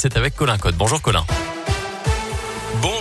C'est avec Colin Code. Bonjour Colin.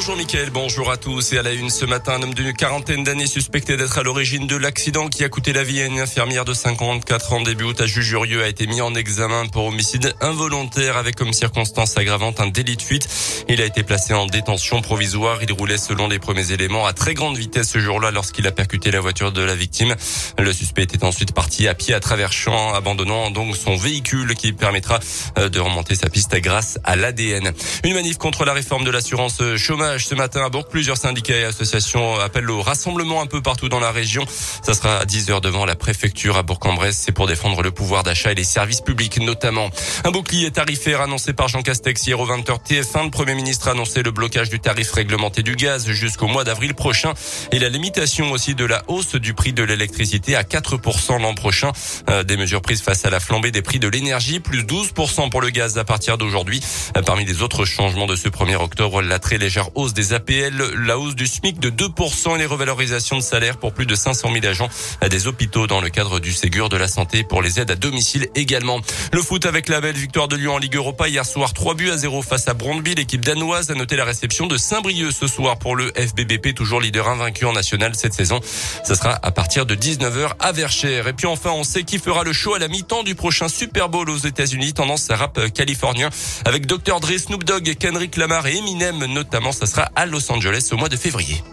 Bonjour Mickaël, bonjour à tous. Et à la une ce matin, un homme d'une quarantaine d'années suspecté d'être à l'origine de l'accident qui a coûté la vie à une infirmière de 54 ans début août à Jujurieux a été mis en examen pour homicide involontaire avec comme circonstance aggravante un délit de fuite. Il a été placé en détention provisoire. Il roulait selon les premiers éléments à très grande vitesse ce jour-là lorsqu'il a percuté la voiture de la victime. Le suspect était ensuite parti à pied à travers champs, abandonnant donc son véhicule qui permettra euh, de remonter sa piste grâce à l'ADN. Une manif contre la réforme de l'assurance chômage ce matin à Bourg. Plusieurs syndicats et associations appellent au rassemblement un peu partout dans la région. Ça sera à 10 heures devant la préfecture à Bourg-en-Bresse. C'est pour défendre le pouvoir d'achat et les services publics notamment. Un bouclier tarifaire annoncé par Jean Castex hier au 20h TF1. Le Premier ministre a annoncé le blocage du tarif réglementé du gaz jusqu'au mois d'avril prochain et la limitation aussi de la hausse du prix de l'électricité à 4% l'an prochain. Euh, des mesures prises face à la flambée des prix de l'énergie, plus 12% pour le gaz à partir d'aujourd'hui. Euh, parmi les autres changements de ce 1er octobre, la très légère hausse des APL, la hausse du SMIC de 2% et les revalorisations de salaire pour plus de 500 000 agents à des hôpitaux dans le cadre du Ségur de la santé pour les aides à domicile également. Le foot avec la belle victoire de Lyon en Ligue Europa hier soir 3 buts à 0 face à Brondby. L'équipe danoise a noté la réception de Saint-Brieuc ce soir pour le FBBP, toujours leader invaincu en national cette saison. Ce sera à partir de 19h à Verchères. Et puis enfin, on sait qui fera le show à la mi-temps du prochain Super Bowl aux États-Unis, tendance à rap californien avec Dr. Dre, Snoop Dogg, Kendrick Lamar et Eminem notamment. Ça sera à Los Angeles au mois de février.